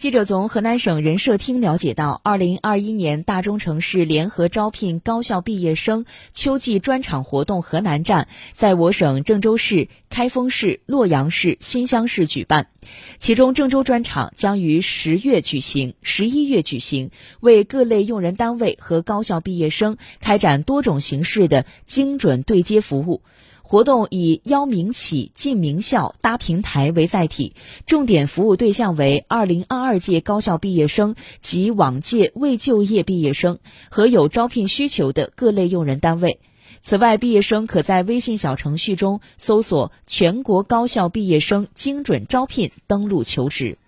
记者从河南省人社厅了解到，二零二一年大中城市联合招聘高校毕业生秋季专场活动河南站在我省郑州市、开封市、洛阳市、新乡市举办。其中，郑州专场将于十月举行，十一月举行，为各类用人单位和高校毕业生开展多种形式的精准对接服务。活动以邀名企、进名校、搭平台为载体，重点服务对象为二零二二届高校毕业生及往届未就业毕业生和有招聘需求的各类用人单位。此外，毕业生可在微信小程序中搜索“全国高校毕业生精准招聘”，登录求职。